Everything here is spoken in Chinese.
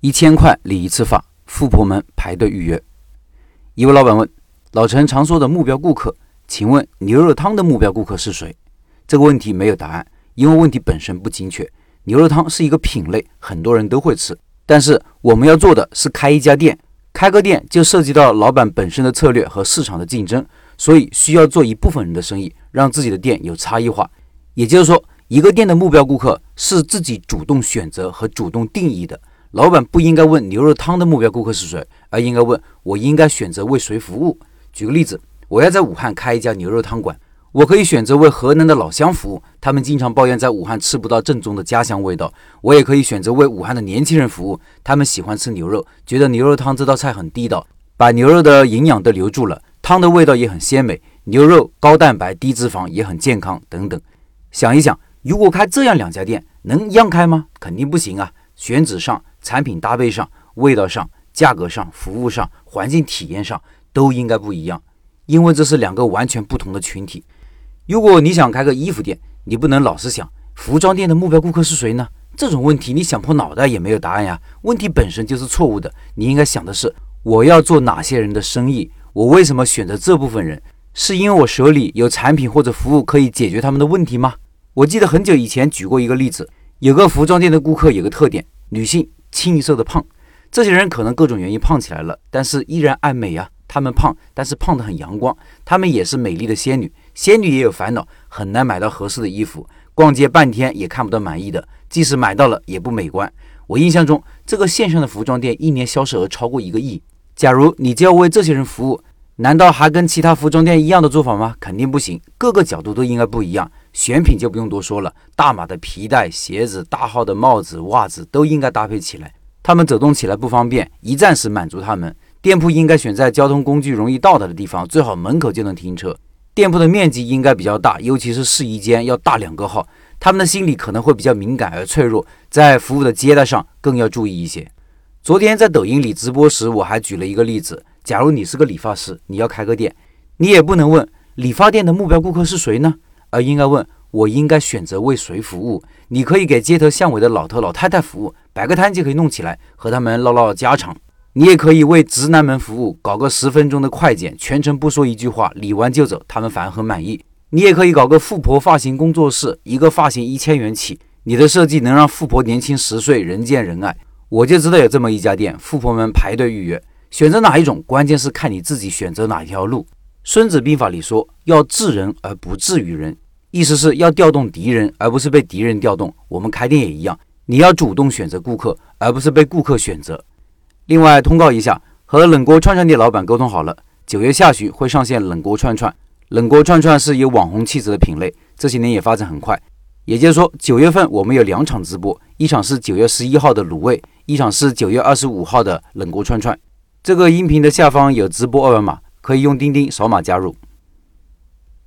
一千块理一次发，富婆们排队预约。一位老板问老陈常说的目标顾客，请问牛肉汤的目标顾客是谁？这个问题没有答案，因为问题本身不精确。牛肉汤是一个品类，很多人都会吃，但是我们要做的是开一家店。开个店就涉及到老板本身的策略和市场的竞争，所以需要做一部分人的生意，让自己的店有差异化。也就是说，一个店的目标顾客是自己主动选择和主动定义的。老板不应该问牛肉汤的目标顾客是谁，而应该问我应该选择为谁服务。举个例子，我要在武汉开一家牛肉汤馆。我可以选择为河南的老乡服务，他们经常抱怨在武汉吃不到正宗的家乡味道。我也可以选择为武汉的年轻人服务，他们喜欢吃牛肉，觉得牛肉汤这道菜很地道，把牛肉的营养都留住了，汤的味道也很鲜美。牛肉高蛋白、低脂肪，也很健康等等。想一想，如果开这样两家店，能一样开吗？肯定不行啊！选址上、产品搭配上、味道上、价格上、服务上、环境体验上都应该不一样，因为这是两个完全不同的群体。如果你想开个衣服店，你不能老是想服装店的目标顾客是谁呢？这种问题你想破脑袋也没有答案呀。问题本身就是错误的。你应该想的是，我要做哪些人的生意？我为什么选择这部分人？是因为我手里有产品或者服务可以解决他们的问题吗？我记得很久以前举过一个例子，有个服装店的顾客有个特点，女性清一色的胖。这些人可能各种原因胖起来了，但是依然爱美啊。他们胖，但是胖得很阳光。他们也是美丽的仙女。仙女也有烦恼，很难买到合适的衣服，逛街半天也看不到满意的，即使买到了也不美观。我印象中，这个线上的服装店一年销售额超过一个亿。假如你就要为这些人服务，难道还跟其他服装店一样的做法吗？肯定不行，各个角度都应该不一样。选品就不用多说了，大码的皮带、鞋子、大号的帽子、袜子都应该搭配起来。他们走动起来不方便，一站式满足他们。店铺应该选在交通工具容易到达的地方，最好门口就能停车。店铺的面积应该比较大，尤其是试衣间要大两个号。他们的心理可能会比较敏感而脆弱，在服务的接待上更要注意一些。昨天在抖音里直播时，我还举了一个例子：假如你是个理发师，你要开个店，你也不能问理发店的目标顾客是谁呢，而应该问我应该选择为谁服务。你可以给街头巷尾的老头老太太服务，摆个摊就可以弄起来，和他们唠唠家常。你也可以为直男们服务，搞个十分钟的快剪，全程不说一句话，理完就走，他们反而很满意。你也可以搞个富婆发型工作室，一个发型一千元起，你的设计能让富婆年轻十岁，人见人爱。我就知道有这么一家店，富婆们排队预约。选择哪一种，关键是看你自己选择哪一条路。孙子兵法里说，要治人而不治于人，意思是要调动敌人，而不是被敌人调动。我们开店也一样，你要主动选择顾客，而不是被顾客选择。另外通告一下，和冷锅串串店老板沟通好了，九月下旬会上线冷锅串串。冷锅串串是有网红气质的品类，这些年也发展很快。也就是说，九月份我们有两场直播，一场是九月十一号的卤味，一场是九月二十五号的冷锅串串。这个音频的下方有直播二维码，可以用钉钉扫码加入。